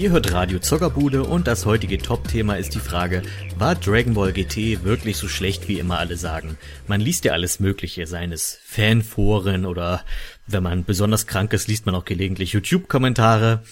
Ihr hört Radio Zockerbude und das heutige Top-Thema ist die Frage, war Dragon Ball GT wirklich so schlecht, wie immer alle sagen? Man liest ja alles Mögliche, seien es Fanforen oder wenn man besonders krank ist, liest man auch gelegentlich YouTube-Kommentare.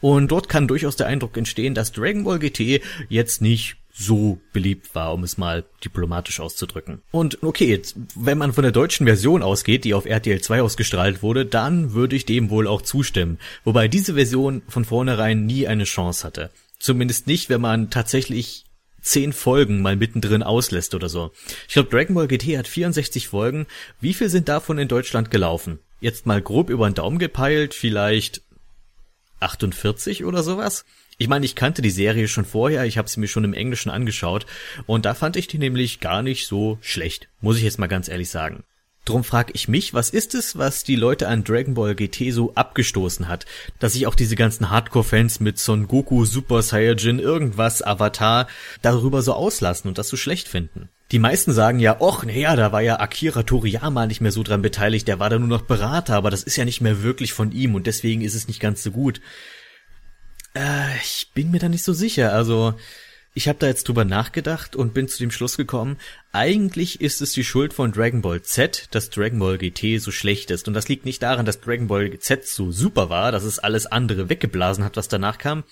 Und dort kann durchaus der Eindruck entstehen, dass Dragon Ball GT jetzt nicht so beliebt war, um es mal diplomatisch auszudrücken. Und okay, jetzt, wenn man von der deutschen Version ausgeht, die auf RTL 2 ausgestrahlt wurde, dann würde ich dem wohl auch zustimmen. Wobei diese Version von vornherein nie eine Chance hatte. Zumindest nicht, wenn man tatsächlich zehn Folgen mal mittendrin auslässt oder so. Ich glaube, Dragon Ball GT hat 64 Folgen. Wie viel sind davon in Deutschland gelaufen? Jetzt mal grob über den Daumen gepeilt, vielleicht 48 oder sowas? Ich meine, ich kannte die Serie schon vorher, ich habe sie mir schon im Englischen angeschaut und da fand ich die nämlich gar nicht so schlecht, muss ich jetzt mal ganz ehrlich sagen. Drum frag ich mich, was ist es, was die Leute an Dragon Ball GT so abgestoßen hat, dass sich auch diese ganzen Hardcore-Fans mit Son Goku, Super Saiyajin, irgendwas, Avatar darüber so auslassen und das so schlecht finden. Die meisten sagen ja, och, naja, da war ja Akira Toriyama nicht mehr so dran beteiligt, der war da nur noch Berater, aber das ist ja nicht mehr wirklich von ihm und deswegen ist es nicht ganz so gut. Äh, ich bin mir da nicht so sicher. Also, ich habe da jetzt drüber nachgedacht und bin zu dem Schluss gekommen, eigentlich ist es die Schuld von Dragon Ball Z, dass Dragon Ball GT so schlecht ist. Und das liegt nicht daran, dass Dragon Ball Z so super war, dass es alles andere weggeblasen hat, was danach kam.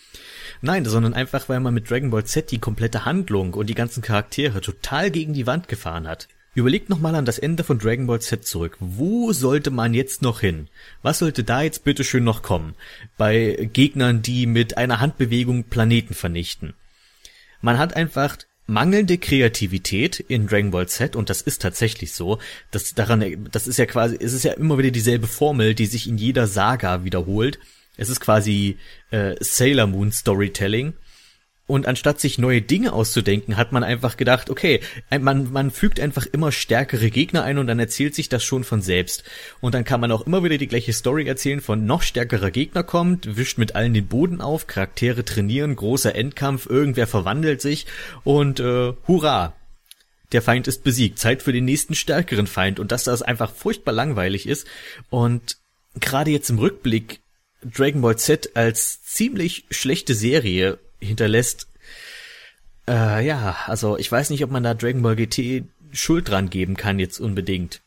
Nein, sondern einfach, weil man mit Dragon Ball Z die komplette Handlung und die ganzen Charaktere total gegen die Wand gefahren hat. Überlegt nochmal an das Ende von Dragon Ball Z zurück. Wo sollte man jetzt noch hin? Was sollte da jetzt bitteschön noch kommen? Bei Gegnern, die mit einer Handbewegung Planeten vernichten. Man hat einfach mangelnde Kreativität in Dragon Ball Z und das ist tatsächlich so. Das daran, das ist ja quasi, es ist ja immer wieder dieselbe Formel, die sich in jeder Saga wiederholt. Es ist quasi äh, Sailor Moon Storytelling und anstatt sich neue Dinge auszudenken, hat man einfach gedacht, okay, man, man fügt einfach immer stärkere Gegner ein und dann erzählt sich das schon von selbst. Und dann kann man auch immer wieder die gleiche Story erzählen von noch stärkerer Gegner kommt, wischt mit allen den Boden auf, Charaktere trainieren, großer Endkampf, irgendwer verwandelt sich und äh, hurra, der Feind ist besiegt. Zeit für den nächsten stärkeren Feind und dass das einfach furchtbar langweilig ist und gerade jetzt im Rückblick Dragon Ball Z als ziemlich schlechte Serie hinterlässt. Äh, ja, also ich weiß nicht, ob man da Dragon Ball GT Schuld dran geben kann jetzt unbedingt.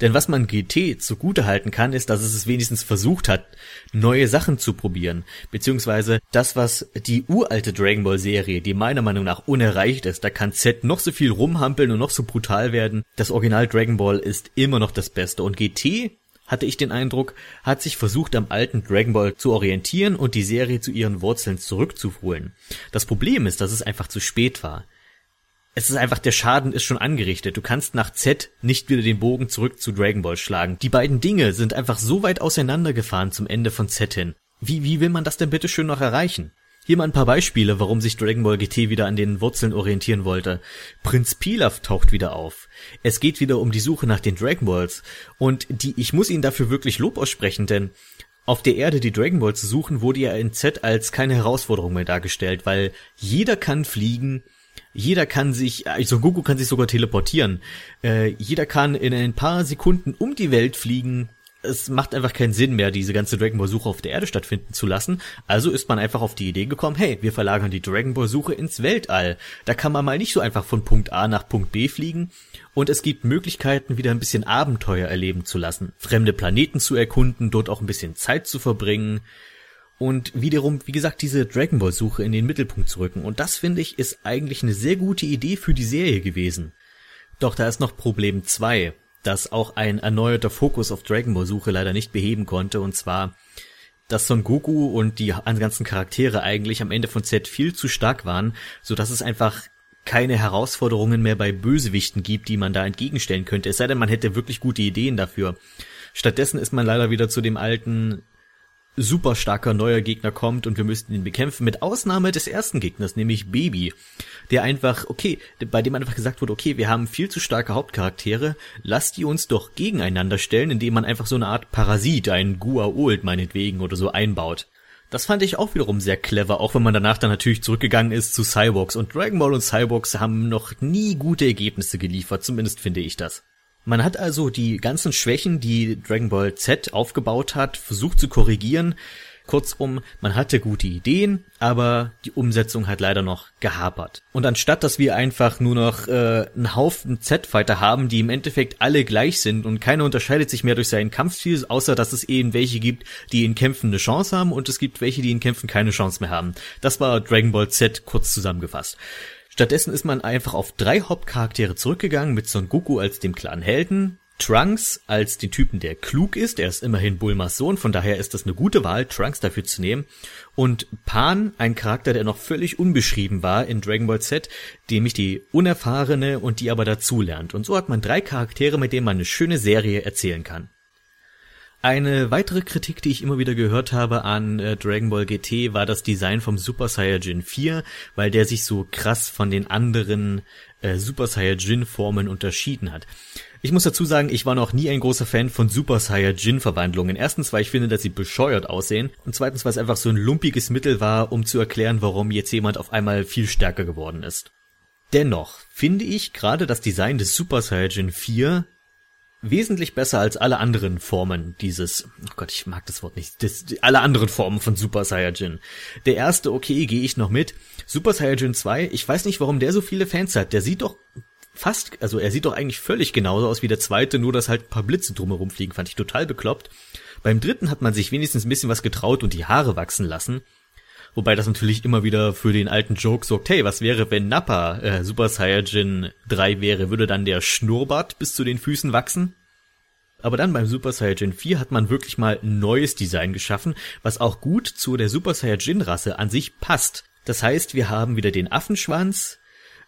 Denn was man GT zugute halten kann, ist, dass es es wenigstens versucht hat, neue Sachen zu probieren. Beziehungsweise das, was die uralte Dragon Ball Serie, die meiner Meinung nach unerreicht ist, da kann Z noch so viel rumhampeln und noch so brutal werden. Das Original Dragon Ball ist immer noch das Beste. Und GT hatte ich den Eindruck, hat sich versucht, am alten Dragon Ball zu orientieren und die Serie zu ihren Wurzeln zurückzuholen. Das Problem ist, dass es einfach zu spät war. Es ist einfach, der Schaden ist schon angerichtet. Du kannst nach Z nicht wieder den Bogen zurück zu Dragon Ball schlagen. Die beiden Dinge sind einfach so weit auseinandergefahren zum Ende von Z hin. Wie, wie will man das denn bitte schön noch erreichen? Hier mal ein paar Beispiele, warum sich Dragon Ball GT wieder an den Wurzeln orientieren wollte. Prinz Pilaf taucht wieder auf. Es geht wieder um die Suche nach den Dragon Balls. Und die, ich muss ihn dafür wirklich Lob aussprechen, denn auf der Erde die Dragon Balls zu suchen, wurde ja in Z als keine Herausforderung mehr dargestellt, weil jeder kann fliegen, jeder kann sich, also Goku kann sich sogar teleportieren, äh, jeder kann in ein paar Sekunden um die Welt fliegen, es macht einfach keinen Sinn mehr, diese ganze Dragon Ball Suche auf der Erde stattfinden zu lassen. Also ist man einfach auf die Idee gekommen, hey, wir verlagern die Dragon Ball Suche ins Weltall. Da kann man mal nicht so einfach von Punkt A nach Punkt B fliegen. Und es gibt Möglichkeiten, wieder ein bisschen Abenteuer erleben zu lassen, fremde Planeten zu erkunden, dort auch ein bisschen Zeit zu verbringen und wiederum, wie gesagt, diese Dragon Ball Suche in den Mittelpunkt zu rücken. Und das finde ich ist eigentlich eine sehr gute Idee für die Serie gewesen. Doch da ist noch Problem 2 das auch ein erneuerter Fokus auf Dragon Ball Suche leider nicht beheben konnte, und zwar, dass Son Goku und die ganzen Charaktere eigentlich am Ende von Z viel zu stark waren, so dass es einfach keine Herausforderungen mehr bei Bösewichten gibt, die man da entgegenstellen könnte. Es sei denn, man hätte wirklich gute Ideen dafür. Stattdessen ist man leider wieder zu dem alten super starker neuer Gegner kommt und wir müssten ihn bekämpfen, mit Ausnahme des ersten Gegners, nämlich Baby, der einfach, okay, bei dem einfach gesagt wurde, okay, wir haben viel zu starke Hauptcharaktere, lasst die uns doch gegeneinander stellen, indem man einfach so eine Art Parasit, einen Gua-Old meinetwegen oder so einbaut. Das fand ich auch wiederum sehr clever, auch wenn man danach dann natürlich zurückgegangen ist zu Cyborgs. Und Dragon Ball und Cyborgs haben noch nie gute Ergebnisse geliefert, zumindest finde ich das. Man hat also die ganzen Schwächen, die Dragon Ball Z aufgebaut hat, versucht zu korrigieren, Kurzum, man hatte gute Ideen, aber die Umsetzung hat leider noch gehapert. Und anstatt, dass wir einfach nur noch äh, einen Haufen Z-Fighter haben, die im Endeffekt alle gleich sind und keiner unterscheidet sich mehr durch seinen Kampfstil, außer dass es eben welche gibt, die in Kämpfen eine Chance haben und es gibt welche, die in Kämpfen keine Chance mehr haben. Das war Dragon Ball Z kurz zusammengefasst. Stattdessen ist man einfach auf drei Hauptcharaktere zurückgegangen mit Son Goku als dem klaren Helden, Trunks als den Typen, der klug ist. Er ist immerhin Bulmas Sohn, von daher ist das eine gute Wahl, Trunks dafür zu nehmen. Und Pan, ein Charakter, der noch völlig unbeschrieben war in Dragon Ball Z, nämlich die unerfahrene und die aber dazulernt. Und so hat man drei Charaktere, mit denen man eine schöne Serie erzählen kann. Eine weitere Kritik, die ich immer wieder gehört habe an äh, Dragon Ball GT, war das Design vom Super Saiyajin 4, weil der sich so krass von den anderen äh, Super Saiyajin Formen unterschieden hat. Ich muss dazu sagen, ich war noch nie ein großer Fan von Super Saiyajin Verwandlungen. Erstens, weil ich finde, dass sie bescheuert aussehen. Und zweitens, weil es einfach so ein lumpiges Mittel war, um zu erklären, warum jetzt jemand auf einmal viel stärker geworden ist. Dennoch finde ich gerade das Design des Super Saiyajin 4 wesentlich besser als alle anderen Formen dieses, oh Gott, ich mag das Wort nicht, das, alle anderen Formen von Super Saiyajin. Der erste, okay, gehe ich noch mit. Super Saiyajin 2, ich weiß nicht, warum der so viele Fans hat. Der sieht doch fast, also er sieht doch eigentlich völlig genauso aus wie der zweite, nur dass halt ein paar Blitze drumherum fliegen, fand ich total bekloppt. Beim dritten hat man sich wenigstens ein bisschen was getraut und die Haare wachsen lassen. Wobei das natürlich immer wieder für den alten Joke sorgt, hey, was wäre, wenn Nappa äh, Super Saiyajin 3 wäre? Würde dann der Schnurrbart bis zu den Füßen wachsen? Aber dann beim Super Saiyajin 4 hat man wirklich mal ein neues Design geschaffen, was auch gut zu der Super Saiyajin Rasse an sich passt. Das heißt, wir haben wieder den Affenschwanz,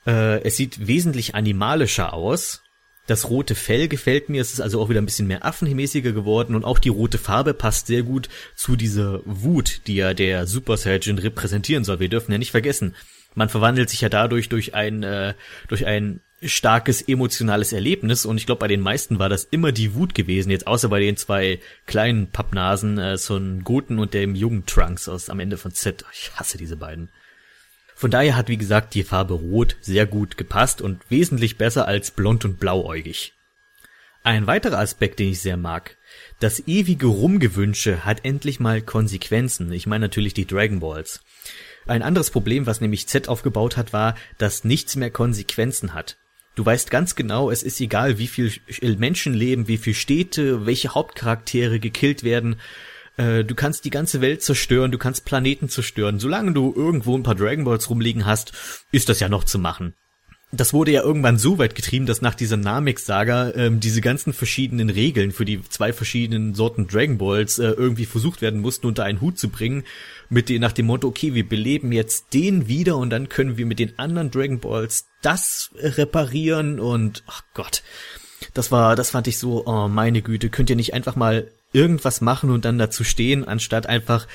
äh, es sieht wesentlich animalischer aus. Das rote Fell gefällt mir, es ist also auch wieder ein bisschen mehr affenmäßiger geworden und auch die rote Farbe passt sehr gut zu dieser Wut, die ja der Super Saiyajin repräsentieren soll. Wir dürfen ja nicht vergessen, man verwandelt sich ja dadurch durch ein äh, durch ein starkes emotionales Erlebnis und ich glaube bei den meisten war das immer die Wut gewesen, jetzt außer bei den zwei kleinen Pappnasen, äh, so ein Goten und dem jungen Trunks aus am Ende von Z. Ich hasse diese beiden. Von daher hat wie gesagt die Farbe Rot sehr gut gepasst und wesentlich besser als blond und blauäugig. Ein weiterer Aspekt, den ich sehr mag. Das ewige Rumgewünsche hat endlich mal Konsequenzen. Ich meine natürlich die Dragon Balls. Ein anderes Problem, was nämlich Z aufgebaut hat, war, dass nichts mehr Konsequenzen hat. Du weißt ganz genau, es ist egal, wie viel Menschen leben, wie viel Städte, welche Hauptcharaktere gekillt werden. Äh, du kannst die ganze Welt zerstören, du kannst Planeten zerstören. Solange du irgendwo ein paar Dragon Balls rumliegen hast, ist das ja noch zu machen. Das wurde ja irgendwann so weit getrieben, dass nach dieser Namek-Saga ähm, diese ganzen verschiedenen Regeln für die zwei verschiedenen Sorten Dragon Balls äh, irgendwie versucht werden mussten, unter einen Hut zu bringen, mit den, nach dem Motto, okay, wir beleben jetzt den wieder und dann können wir mit den anderen Dragon Balls das reparieren und, ach Gott, das war, das fand ich so, oh meine Güte, könnt ihr nicht einfach mal irgendwas machen und dann dazu stehen, anstatt einfach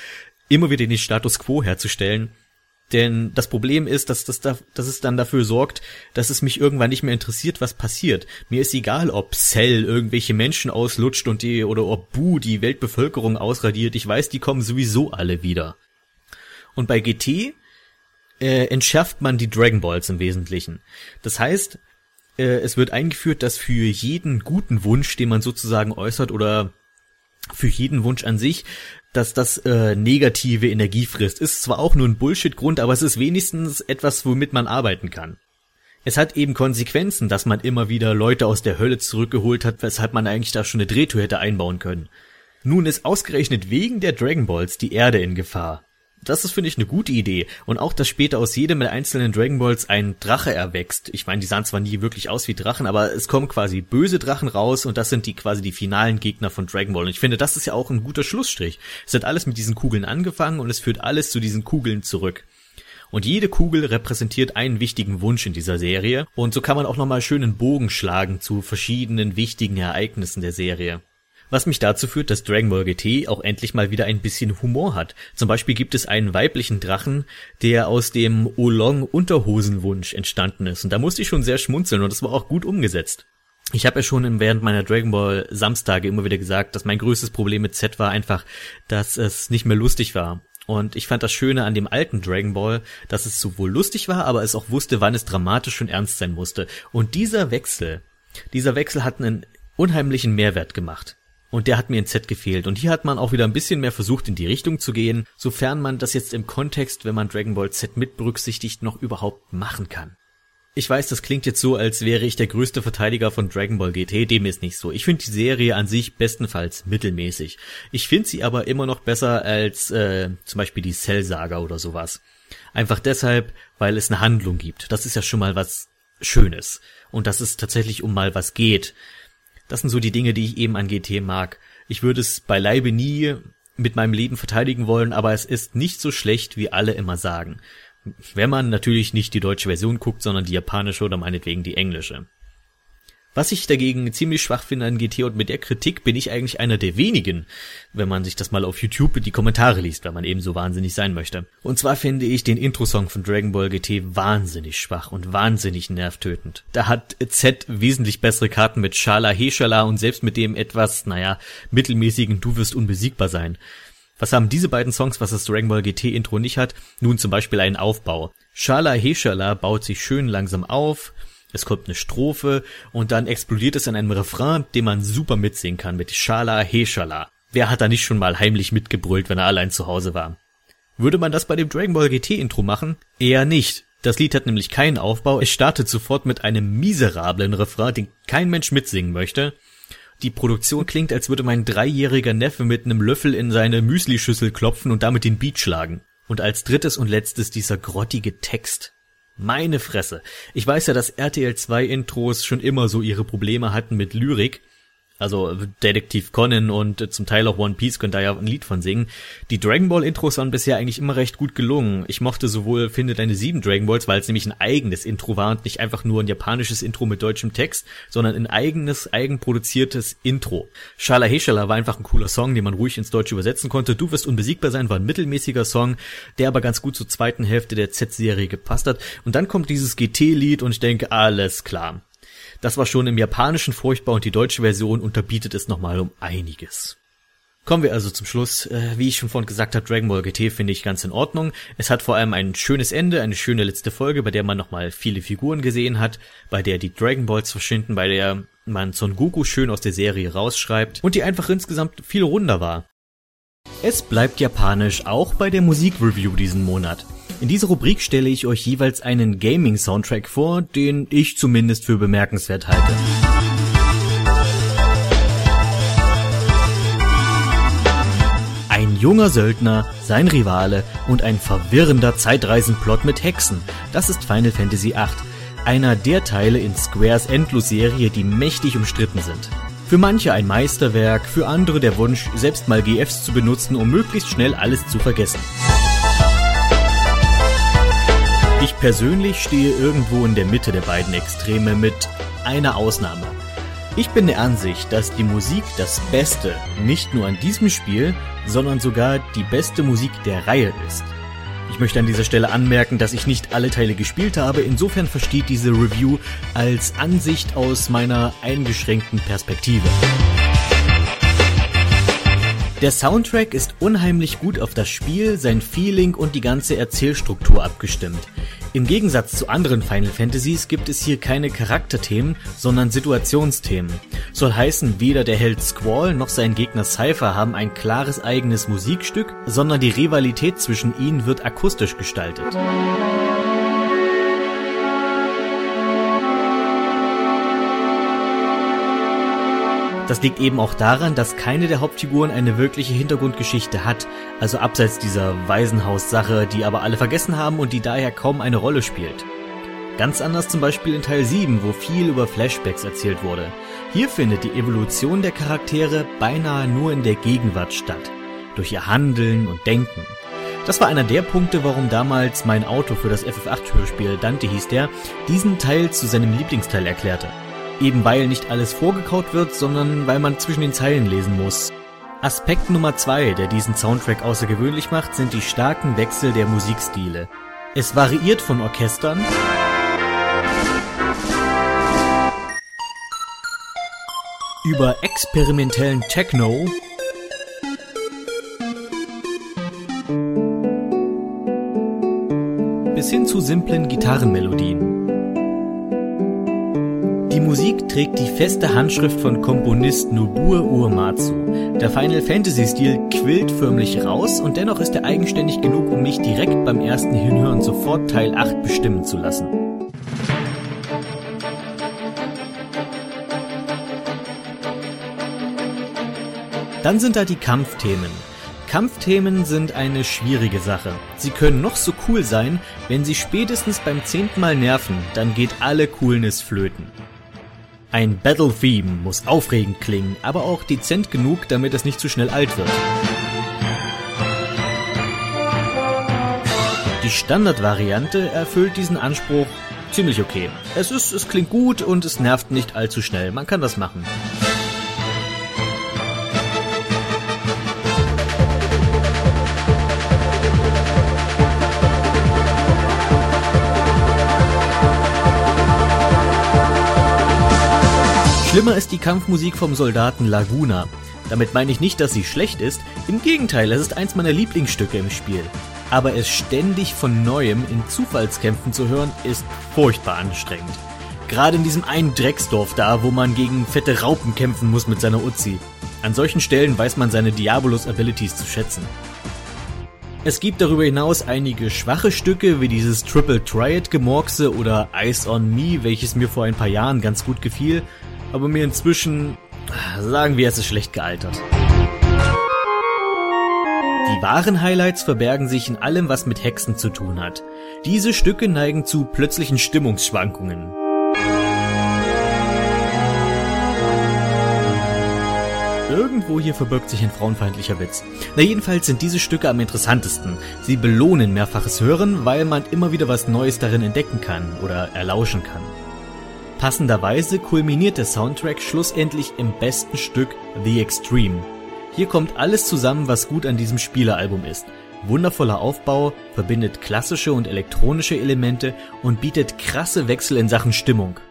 immer wieder den Status quo herzustellen. Denn das Problem ist, dass, das, dass es dann dafür sorgt, dass es mich irgendwann nicht mehr interessiert, was passiert. Mir ist egal, ob Cell irgendwelche Menschen auslutscht und die, oder ob Bu die Weltbevölkerung ausradiert. Ich weiß, die kommen sowieso alle wieder. Und bei GT äh, entschärft man die Dragon Balls im Wesentlichen. Das heißt, äh, es wird eingeführt, dass für jeden guten Wunsch, den man sozusagen äußert oder für jeden Wunsch an sich, dass das äh, negative Energie frisst. Ist zwar auch nur ein Bullshit-Grund, aber es ist wenigstens etwas, womit man arbeiten kann. Es hat eben Konsequenzen, dass man immer wieder Leute aus der Hölle zurückgeholt hat, weshalb man eigentlich da schon eine Drehtür hätte einbauen können. Nun ist ausgerechnet wegen der Dragon Balls die Erde in Gefahr. Das ist, finde ich, eine gute Idee. Und auch, dass später aus jedem der einzelnen Dragon Balls ein Drache erwächst. Ich meine, die sahen zwar nie wirklich aus wie Drachen, aber es kommen quasi böse Drachen raus und das sind die quasi die finalen Gegner von Dragon Ball. Und ich finde, das ist ja auch ein guter Schlussstrich. Es hat alles mit diesen Kugeln angefangen und es führt alles zu diesen Kugeln zurück. Und jede Kugel repräsentiert einen wichtigen Wunsch in dieser Serie. Und so kann man auch nochmal schönen Bogen schlagen zu verschiedenen wichtigen Ereignissen der Serie. Was mich dazu führt, dass Dragon Ball GT auch endlich mal wieder ein bisschen Humor hat. Zum Beispiel gibt es einen weiblichen Drachen, der aus dem Olong Unterhosenwunsch entstanden ist. Und da musste ich schon sehr schmunzeln und das war auch gut umgesetzt. Ich habe ja schon während meiner Dragon Ball Samstage immer wieder gesagt, dass mein größtes Problem mit Z war einfach, dass es nicht mehr lustig war. Und ich fand das Schöne an dem alten Dragon Ball, dass es sowohl lustig war, aber es auch wusste, wann es dramatisch und ernst sein musste. Und dieser Wechsel, dieser Wechsel hat einen unheimlichen Mehrwert gemacht. Und der hat mir in Z gefehlt. Und hier hat man auch wieder ein bisschen mehr versucht, in die Richtung zu gehen, sofern man das jetzt im Kontext, wenn man Dragon Ball Z mit berücksichtigt, noch überhaupt machen kann. Ich weiß, das klingt jetzt so, als wäre ich der größte Verteidiger von Dragon Ball GT, dem ist nicht so. Ich finde die Serie an sich bestenfalls mittelmäßig. Ich finde sie aber immer noch besser als äh, zum Beispiel die Cell-Saga oder sowas. Einfach deshalb, weil es eine Handlung gibt. Das ist ja schon mal was Schönes. Und dass es tatsächlich um mal was geht. Das sind so die Dinge, die ich eben an GT mag. Ich würde es beileibe nie mit meinem Leben verteidigen wollen, aber es ist nicht so schlecht, wie alle immer sagen. Wenn man natürlich nicht die deutsche Version guckt, sondern die japanische oder meinetwegen die englische. Was ich dagegen ziemlich schwach finde an GT und mit der Kritik bin ich eigentlich einer der wenigen, wenn man sich das mal auf YouTube die Kommentare liest, wenn man eben so wahnsinnig sein möchte. Und zwar finde ich den Intro-Song von Dragon Ball GT wahnsinnig schwach und wahnsinnig nervtötend. Da hat Z wesentlich bessere Karten mit Shala Heshala und selbst mit dem etwas, naja, mittelmäßigen Du wirst unbesiegbar sein. Was haben diese beiden Songs, was das Dragon Ball GT Intro nicht hat? Nun zum Beispiel einen Aufbau. Shala Heshala baut sich schön langsam auf, es kommt eine Strophe und dann explodiert es in einem Refrain, den man super mitsingen kann mit Schala Heshala. Wer hat da nicht schon mal heimlich mitgebrüllt, wenn er allein zu Hause war? Würde man das bei dem Dragon Ball GT Intro machen? Eher nicht. Das Lied hat nämlich keinen Aufbau. Es startet sofort mit einem miserablen Refrain, den kein Mensch mitsingen möchte. Die Produktion klingt, als würde mein dreijähriger Neffe mit einem Löffel in seine Müslischüssel klopfen und damit den Beat schlagen. Und als drittes und letztes dieser grottige Text. Meine Fresse. Ich weiß ja, dass RTL 2 Intros schon immer so ihre Probleme hatten mit Lyrik. Also Detektiv Conan und äh, zum Teil auch One Piece könnt da ja ein Lied von singen. Die Dragon Ball Intros waren bisher eigentlich immer recht gut gelungen. Ich mochte sowohl Finde deine sieben Dragon Balls, weil es nämlich ein eigenes Intro war und nicht einfach nur ein japanisches Intro mit deutschem Text, sondern ein eigenes, eigenproduziertes Intro. Shala Heshala war einfach ein cooler Song, den man ruhig ins Deutsche übersetzen konnte. Du wirst unbesiegbar sein war ein mittelmäßiger Song, der aber ganz gut zur zweiten Hälfte der Z-Serie gepasst hat. Und dann kommt dieses GT-Lied und ich denke, alles klar. Das war schon im Japanischen furchtbar und die deutsche Version unterbietet es nochmal um einiges. Kommen wir also zum Schluss. Äh, wie ich schon vorhin gesagt habe, Dragon Ball GT finde ich ganz in Ordnung. Es hat vor allem ein schönes Ende, eine schöne letzte Folge, bei der man nochmal viele Figuren gesehen hat, bei der die Dragon Balls verschwinden, bei der man Son Goku schön aus der Serie rausschreibt und die einfach insgesamt viel runder war. Es bleibt japanisch auch bei der Musikreview diesen Monat. In dieser Rubrik stelle ich euch jeweils einen Gaming-Soundtrack vor, den ich zumindest für bemerkenswert halte. Ein junger Söldner, sein Rivale und ein verwirrender Zeitreisenplot mit Hexen. Das ist Final Fantasy VIII, einer der Teile in Squares Endlos-Serie, die mächtig umstritten sind. Für manche ein Meisterwerk, für andere der Wunsch, selbst mal GFs zu benutzen, um möglichst schnell alles zu vergessen. Ich persönlich stehe irgendwo in der Mitte der beiden Extreme mit einer Ausnahme. Ich bin der Ansicht, dass die Musik das Beste nicht nur an diesem Spiel, sondern sogar die beste Musik der Reihe ist. Ich möchte an dieser Stelle anmerken, dass ich nicht alle Teile gespielt habe, insofern versteht diese Review als Ansicht aus meiner eingeschränkten Perspektive. Der Soundtrack ist unheimlich gut auf das Spiel, sein Feeling und die ganze Erzählstruktur abgestimmt. Im Gegensatz zu anderen Final Fantasies gibt es hier keine Charakterthemen, sondern Situationsthemen. Soll heißen, weder der Held Squall noch sein Gegner Cypher haben ein klares eigenes Musikstück, sondern die Rivalität zwischen ihnen wird akustisch gestaltet. Das liegt eben auch daran, dass keine der Hauptfiguren eine wirkliche Hintergrundgeschichte hat, also abseits dieser Waisenhaus-Sache, die aber alle vergessen haben und die daher kaum eine Rolle spielt. Ganz anders zum Beispiel in Teil 7, wo viel über Flashbacks erzählt wurde. Hier findet die Evolution der Charaktere beinahe nur in der Gegenwart statt, durch ihr Handeln und Denken. Das war einer der Punkte, warum damals mein Auto für das FF8-Hörspiel, Dante hieß der, diesen Teil zu seinem Lieblingsteil erklärte. Eben weil nicht alles vorgekaut wird, sondern weil man zwischen den Zeilen lesen muss. Aspekt Nummer zwei, der diesen Soundtrack außergewöhnlich macht, sind die starken Wechsel der Musikstile. Es variiert von Orchestern über experimentellen Techno bis hin zu simplen Gitarrenmelodien. Musik trägt die feste Handschrift von Komponist Nobuo Uematsu. Der Final Fantasy Stil quillt förmlich raus und dennoch ist er eigenständig genug, um mich direkt beim ersten Hinhören sofort Teil 8 bestimmen zu lassen. Dann sind da die Kampfthemen. Kampfthemen sind eine schwierige Sache. Sie können noch so cool sein, wenn sie spätestens beim zehnten Mal nerven, dann geht alle Coolness flöten. Ein Battle Theme muss aufregend klingen, aber auch dezent genug, damit es nicht zu schnell alt wird. Die Standardvariante erfüllt diesen Anspruch ziemlich okay. Es ist, es klingt gut und es nervt nicht allzu schnell. Man kann das machen. Schlimmer ist die Kampfmusik vom Soldaten Laguna. Damit meine ich nicht, dass sie schlecht ist, im Gegenteil, es ist eins meiner Lieblingsstücke im Spiel. Aber es ständig von neuem in Zufallskämpfen zu hören, ist furchtbar anstrengend. Gerade in diesem einen Drecksdorf da, wo man gegen fette Raupen kämpfen muss mit seiner Uzi. An solchen Stellen weiß man seine Diabolus Abilities zu schätzen. Es gibt darüber hinaus einige schwache Stücke wie dieses Triple Triad Gemorkse oder Ice on Me, welches mir vor ein paar Jahren ganz gut gefiel, aber mir inzwischen, sagen wir, es ist schlecht gealtert. Die wahren Highlights verbergen sich in allem, was mit Hexen zu tun hat. Diese Stücke neigen zu plötzlichen Stimmungsschwankungen. Irgendwo hier verbirgt sich ein frauenfeindlicher Witz. Na jedenfalls sind diese Stücke am interessantesten. Sie belohnen mehrfaches Hören, weil man immer wieder was Neues darin entdecken kann oder erlauschen kann. Passenderweise kulminiert der Soundtrack schlussendlich im besten Stück The Extreme. Hier kommt alles zusammen, was gut an diesem Spielealbum ist. Wundervoller Aufbau, verbindet klassische und elektronische Elemente und bietet krasse Wechsel in Sachen Stimmung.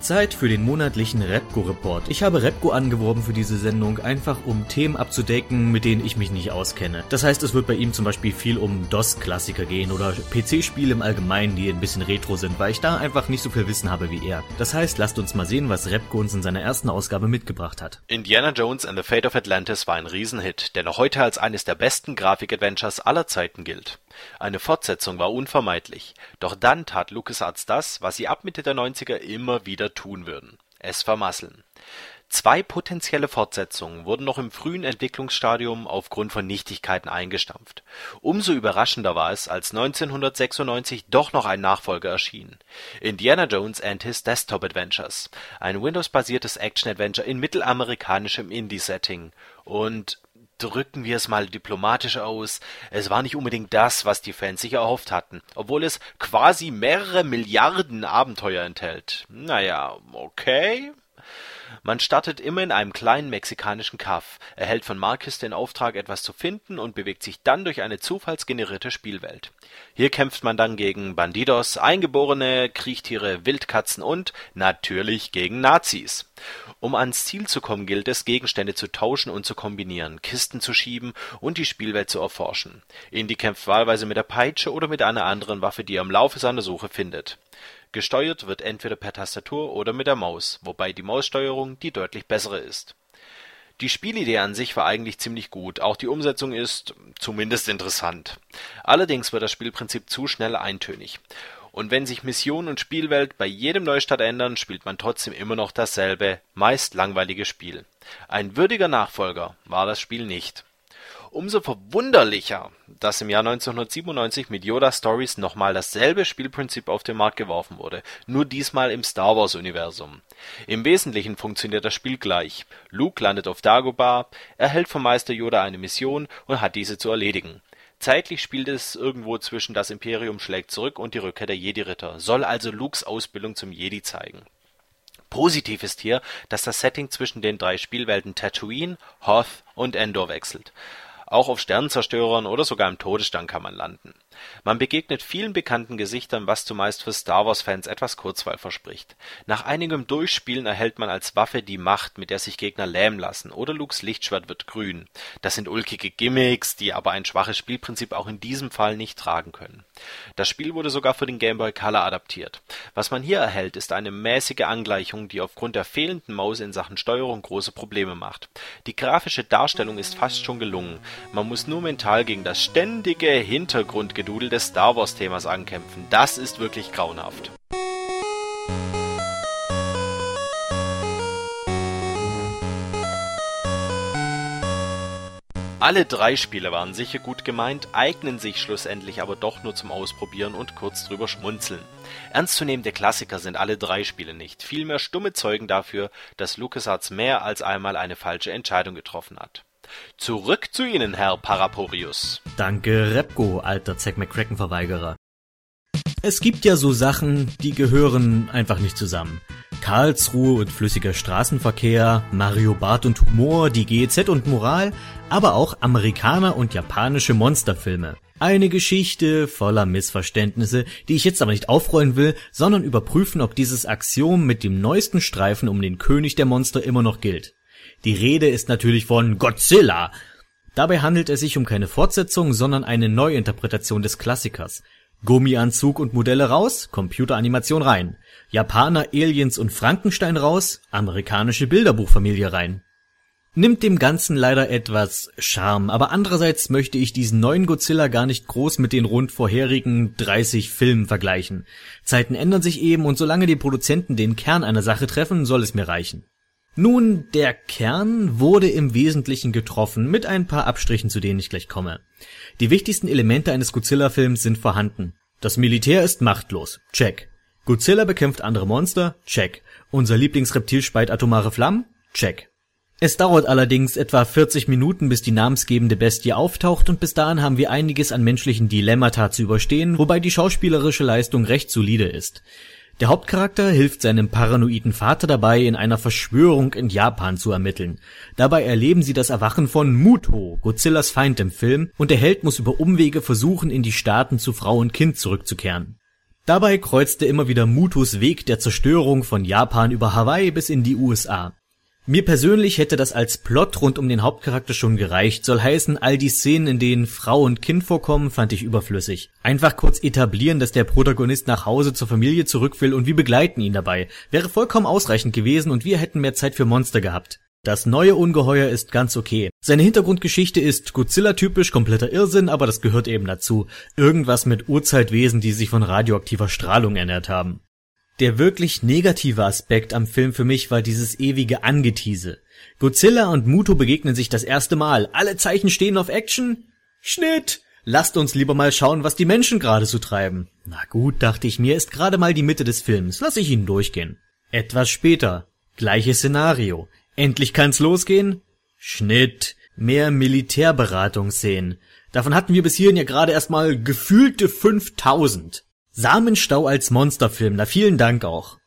Zeit für den monatlichen Repco-Report. Ich habe Repco angeworben für diese Sendung, einfach um Themen abzudecken, mit denen ich mich nicht auskenne. Das heißt, es wird bei ihm zum Beispiel viel um DOS-Klassiker gehen oder PC-Spiele im Allgemeinen, die ein bisschen retro sind, weil ich da einfach nicht so viel Wissen habe wie er. Das heißt, lasst uns mal sehen, was Repco uns in seiner ersten Ausgabe mitgebracht hat. Indiana Jones and the Fate of Atlantis war ein Riesenhit, der noch heute als eines der besten Grafik-Adventures aller Zeiten gilt. Eine Fortsetzung war unvermeidlich, doch dann tat LucasArts das, was sie ab Mitte der 90er immer wieder tun würden: es vermasseln. Zwei potenzielle Fortsetzungen wurden noch im frühen Entwicklungsstadium aufgrund von Nichtigkeiten eingestampft. Umso überraschender war es, als 1996 doch noch ein Nachfolger erschien: Indiana Jones and His Desktop Adventures, ein Windows-basiertes Action-Adventure in mittelamerikanischem Indie-Setting und drücken wir es mal diplomatisch aus, es war nicht unbedingt das, was die Fans sich erhofft hatten, obwohl es quasi mehrere Milliarden Abenteuer enthält. Naja, okay. Man startet immer in einem kleinen mexikanischen Kaff, erhält von Marcus den Auftrag, etwas zu finden und bewegt sich dann durch eine zufallsgenerierte Spielwelt. Hier kämpft man dann gegen Bandidos, Eingeborene, Kriechtiere, Wildkatzen und natürlich gegen Nazis. Um ans Ziel zu kommen, gilt es, Gegenstände zu tauschen und zu kombinieren, Kisten zu schieben und die Spielwelt zu erforschen. Indy kämpft wahlweise mit der Peitsche oder mit einer anderen Waffe, die er im Laufe seiner Suche findet. Gesteuert wird entweder per Tastatur oder mit der Maus, wobei die Maussteuerung die deutlich bessere ist. Die Spielidee an sich war eigentlich ziemlich gut, auch die Umsetzung ist zumindest interessant. Allerdings wird das Spielprinzip zu schnell eintönig. Und wenn sich Mission und Spielwelt bei jedem Neustart ändern, spielt man trotzdem immer noch dasselbe, meist langweilige Spiel. Ein würdiger Nachfolger war das Spiel nicht. Umso verwunderlicher, dass im Jahr 1997 mit Yoda Stories nochmal dasselbe Spielprinzip auf den Markt geworfen wurde, nur diesmal im Star Wars Universum. Im Wesentlichen funktioniert das Spiel gleich. Luke landet auf Dagobah, erhält vom Meister Yoda eine Mission und hat diese zu erledigen. Zeitlich spielt es irgendwo zwischen Das Imperium schlägt zurück und die Rückkehr der Jedi-Ritter, soll also Lukes Ausbildung zum Jedi zeigen. Positiv ist hier, dass das Setting zwischen den drei Spielwelten Tatooine, Hoth und Endor wechselt Auch auf Sternenzerstörern oder sogar im Todesstern kann man landen. Man begegnet vielen bekannten Gesichtern, was zumeist für Star-Wars-Fans etwas Kurzweil verspricht. Nach einigem Durchspielen erhält man als Waffe die Macht, mit der sich Gegner lähmen lassen, oder Lukes Lichtschwert wird grün. Das sind ulkige Gimmicks, die aber ein schwaches Spielprinzip auch in diesem Fall nicht tragen können. Das Spiel wurde sogar für den Game Boy Color adaptiert. Was man hier erhält, ist eine mäßige Angleichung, die aufgrund der fehlenden Maus in Sachen Steuerung große Probleme macht. Die grafische Darstellung ist fast schon gelungen. Man muss nur mental gegen das ständige Hintergrundgedudel des Star Wars Themas ankämpfen. Das ist wirklich grauenhaft. Alle drei Spiele waren sicher gut gemeint, eignen sich schlussendlich aber doch nur zum Ausprobieren und kurz drüber schmunzeln. Ernstzunehmende Klassiker sind alle drei Spiele nicht, vielmehr stumme Zeugen dafür, dass LucasArts mehr als einmal eine falsche Entscheidung getroffen hat. Zurück zu Ihnen, Herr Paraporius. Danke, Repco, alter Zack McCracken-Verweigerer. Es gibt ja so Sachen, die gehören einfach nicht zusammen. Karlsruhe und flüssiger Straßenverkehr, Mario Bart und Humor, die GEZ und Moral, aber auch Amerikaner und japanische Monsterfilme. Eine Geschichte voller Missverständnisse, die ich jetzt aber nicht aufrollen will, sondern überprüfen, ob dieses Axiom mit dem neuesten Streifen um den König der Monster immer noch gilt. Die Rede ist natürlich von Godzilla. Dabei handelt es sich um keine Fortsetzung, sondern eine Neuinterpretation des Klassikers. Gummianzug und Modelle raus, Computeranimation rein. Japaner, Aliens und Frankenstein raus, amerikanische Bilderbuchfamilie rein. Nimmt dem Ganzen leider etwas Charme, aber andererseits möchte ich diesen neuen Godzilla gar nicht groß mit den rund vorherigen 30 Filmen vergleichen. Zeiten ändern sich eben und solange die Produzenten den Kern einer Sache treffen, soll es mir reichen. Nun, der Kern wurde im Wesentlichen getroffen, mit ein paar Abstrichen, zu denen ich gleich komme. Die wichtigsten Elemente eines Godzilla-Films sind vorhanden. Das Militär ist machtlos. Check. Godzilla bekämpft andere Monster. Check. Unser Lieblingsreptil speit atomare Flammen. Check. Es dauert allerdings etwa 40 Minuten, bis die namensgebende Bestie auftaucht und bis dahin haben wir einiges an menschlichen Dilemmata zu überstehen, wobei die schauspielerische Leistung recht solide ist. Der Hauptcharakter hilft seinem paranoiden Vater dabei, in einer Verschwörung in Japan zu ermitteln. Dabei erleben sie das Erwachen von Muto, Godzillas Feind im Film, und der Held muss über Umwege versuchen, in die Staaten zu Frau und Kind zurückzukehren. Dabei kreuzte immer wieder Mutos Weg der Zerstörung von Japan über Hawaii bis in die USA. Mir persönlich hätte das als Plot rund um den Hauptcharakter schon gereicht, soll heißen, all die Szenen, in denen Frau und Kind vorkommen, fand ich überflüssig. Einfach kurz etablieren, dass der Protagonist nach Hause zur Familie zurück will und wir begleiten ihn dabei, wäre vollkommen ausreichend gewesen und wir hätten mehr Zeit für Monster gehabt. Das neue Ungeheuer ist ganz okay. Seine Hintergrundgeschichte ist Godzilla-typisch kompletter Irrsinn, aber das gehört eben dazu. Irgendwas mit Urzeitwesen, die sich von radioaktiver Strahlung ernährt haben. Der wirklich negative Aspekt am Film für mich war dieses ewige Angetease. Godzilla und Muto begegnen sich das erste Mal. Alle Zeichen stehen auf Action. Schnitt! Lasst uns lieber mal schauen, was die Menschen gerade so treiben. Na gut, dachte ich mir, ist gerade mal die Mitte des Films. Lass ich ihn durchgehen. Etwas später. Gleiches Szenario. Endlich kann's losgehen. Schnitt. Mehr Militärberatungsszenen. Davon hatten wir bis hierhin ja gerade erstmal gefühlte 5000. Samenstau als Monsterfilm, na vielen Dank auch.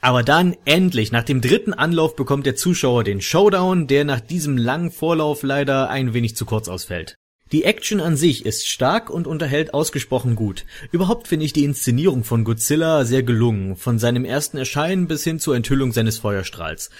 Aber dann endlich, nach dem dritten Anlauf bekommt der Zuschauer den Showdown, der nach diesem langen Vorlauf leider ein wenig zu kurz ausfällt. Die Action an sich ist stark und unterhält ausgesprochen gut. Überhaupt finde ich die Inszenierung von Godzilla sehr gelungen, von seinem ersten Erscheinen bis hin zur Enthüllung seines Feuerstrahls.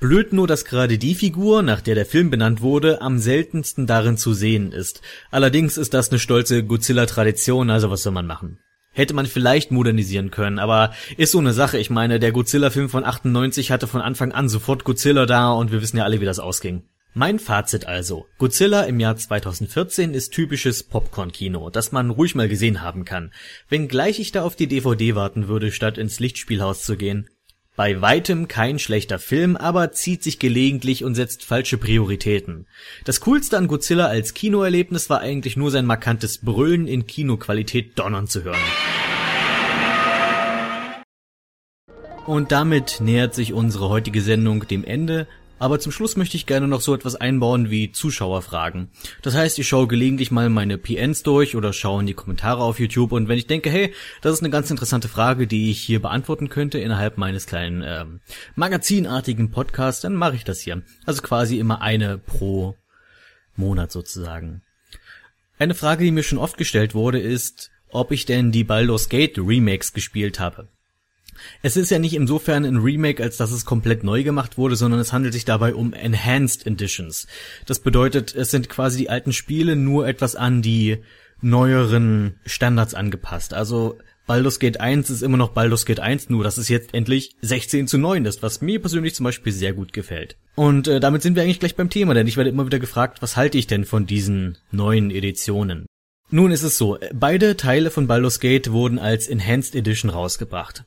Blöd nur, dass gerade die Figur, nach der der Film benannt wurde, am seltensten darin zu sehen ist. Allerdings ist das eine stolze Godzilla-Tradition, also was soll man machen? Hätte man vielleicht modernisieren können, aber ist so eine Sache. Ich meine, der Godzilla-Film von 98 hatte von Anfang an sofort Godzilla da und wir wissen ja alle, wie das ausging. Mein Fazit also. Godzilla im Jahr 2014 ist typisches Popcorn-Kino, das man ruhig mal gesehen haben kann. Wenngleich ich da auf die DVD warten würde, statt ins Lichtspielhaus zu gehen. Bei weitem kein schlechter Film, aber zieht sich gelegentlich und setzt falsche Prioritäten. Das coolste an Godzilla als Kinoerlebnis war eigentlich nur sein markantes Brüllen in Kinoqualität donnern zu hören. Und damit nähert sich unsere heutige Sendung dem Ende. Aber zum Schluss möchte ich gerne noch so etwas einbauen wie Zuschauerfragen. Das heißt, ich schaue gelegentlich mal meine PNs durch oder schaue in die Kommentare auf YouTube und wenn ich denke, hey, das ist eine ganz interessante Frage, die ich hier beantworten könnte innerhalb meines kleinen ähm, magazinartigen Podcasts, dann mache ich das hier. Also quasi immer eine pro Monat sozusagen. Eine Frage, die mir schon oft gestellt wurde, ist, ob ich denn die Baldur's Gate Remakes gespielt habe. Es ist ja nicht insofern ein Remake, als dass es komplett neu gemacht wurde, sondern es handelt sich dabei um Enhanced Editions. Das bedeutet, es sind quasi die alten Spiele nur etwas an die neueren Standards angepasst. Also Baldur's Gate 1 ist immer noch Baldur's Gate 1, nur dass es jetzt endlich 16 zu 9 ist, was mir persönlich zum Beispiel sehr gut gefällt. Und äh, damit sind wir eigentlich gleich beim Thema, denn ich werde immer wieder gefragt, was halte ich denn von diesen neuen Editionen? Nun ist es so, beide Teile von Baldur's Gate wurden als Enhanced Edition rausgebracht.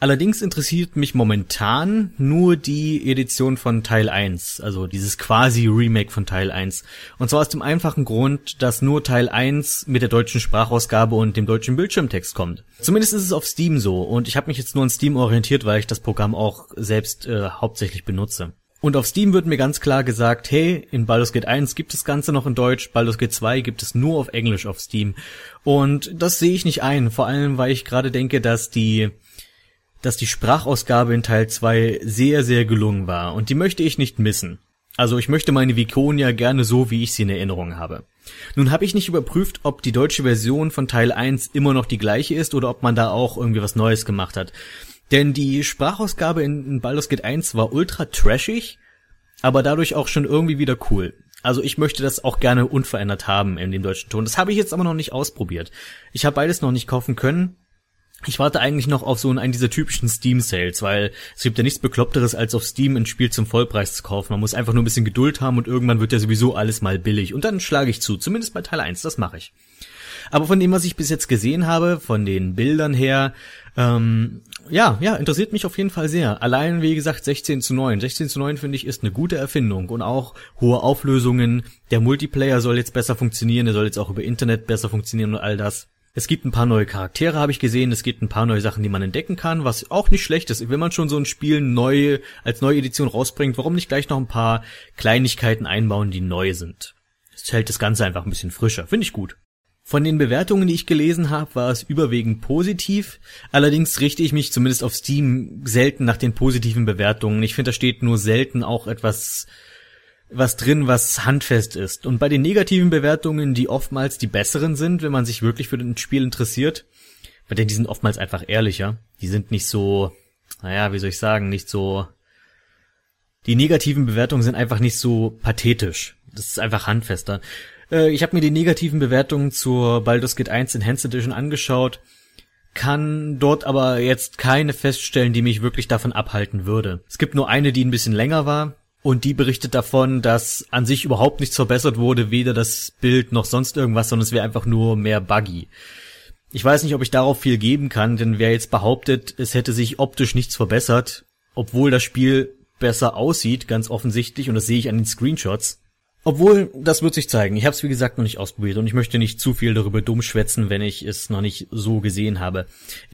Allerdings interessiert mich momentan nur die Edition von Teil 1, also dieses quasi Remake von Teil 1. Und zwar aus dem einfachen Grund, dass nur Teil 1 mit der deutschen Sprachausgabe und dem deutschen Bildschirmtext kommt. Zumindest ist es auf Steam so und ich habe mich jetzt nur an Steam orientiert, weil ich das Programm auch selbst äh, hauptsächlich benutze. Und auf Steam wird mir ganz klar gesagt, hey, in Baldur's Gate 1 gibt es Ganze noch in Deutsch, Baldur's Gate 2 gibt es nur auf Englisch auf Steam. Und das sehe ich nicht ein, vor allem weil ich gerade denke, dass die dass die Sprachausgabe in Teil 2 sehr, sehr gelungen war und die möchte ich nicht missen. Also ich möchte meine Vikonia gerne so, wie ich sie in Erinnerung habe. Nun habe ich nicht überprüft, ob die deutsche Version von Teil 1 immer noch die gleiche ist oder ob man da auch irgendwie was Neues gemacht hat. Denn die Sprachausgabe in Baldur's Gate 1 war ultra trashig, aber dadurch auch schon irgendwie wieder cool. Also ich möchte das auch gerne unverändert haben in dem deutschen Ton. Das habe ich jetzt aber noch nicht ausprobiert. Ich habe beides noch nicht kaufen können. Ich warte eigentlich noch auf so einen dieser typischen Steam-Sales, weil es gibt ja nichts Bekloppteres, als auf Steam ein Spiel zum Vollpreis zu kaufen. Man muss einfach nur ein bisschen Geduld haben und irgendwann wird ja sowieso alles mal billig. Und dann schlage ich zu, zumindest bei Teil 1, das mache ich. Aber von dem, was ich bis jetzt gesehen habe, von den Bildern her, ähm, ja, ja, interessiert mich auf jeden Fall sehr. Allein, wie gesagt, 16 zu 9. 16 zu 9 finde ich ist eine gute Erfindung und auch hohe Auflösungen. Der Multiplayer soll jetzt besser funktionieren, der soll jetzt auch über Internet besser funktionieren und all das. Es gibt ein paar neue Charaktere, habe ich gesehen. Es gibt ein paar neue Sachen, die man entdecken kann, was auch nicht schlecht ist. Wenn man schon so ein Spiel neu als neue Edition rausbringt, warum nicht gleich noch ein paar Kleinigkeiten einbauen, die neu sind? Es hält das Ganze einfach ein bisschen frischer. Finde ich gut. Von den Bewertungen, die ich gelesen habe, war es überwiegend positiv. Allerdings richte ich mich zumindest auf Steam selten nach den positiven Bewertungen. Ich finde, da steht nur selten auch etwas was drin, was handfest ist. Und bei den negativen Bewertungen, die oftmals die besseren sind, wenn man sich wirklich für das Spiel interessiert, weil die sind oftmals einfach ehrlicher. Die sind nicht so, naja, wie soll ich sagen, nicht so. Die negativen Bewertungen sind einfach nicht so pathetisch. Das ist einfach handfester. Äh, ich habe mir die negativen Bewertungen zur Baldur's Gate 1 Enhanced Edition angeschaut, kann dort aber jetzt keine feststellen, die mich wirklich davon abhalten würde. Es gibt nur eine, die ein bisschen länger war, und die berichtet davon, dass an sich überhaupt nichts verbessert wurde, weder das Bild noch sonst irgendwas, sondern es wäre einfach nur mehr buggy. Ich weiß nicht, ob ich darauf viel geben kann, denn wer jetzt behauptet, es hätte sich optisch nichts verbessert, obwohl das Spiel besser aussieht, ganz offensichtlich, und das sehe ich an den Screenshots, obwohl, das wird sich zeigen. Ich habe es wie gesagt noch nicht ausprobiert und ich möchte nicht zu viel darüber dumm schwätzen, wenn ich es noch nicht so gesehen habe.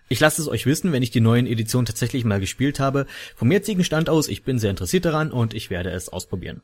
Ich lasse es euch wissen, wenn ich die neuen Editionen tatsächlich mal gespielt habe. Vom jetzigen Stand aus, ich bin sehr interessiert daran und ich werde es ausprobieren.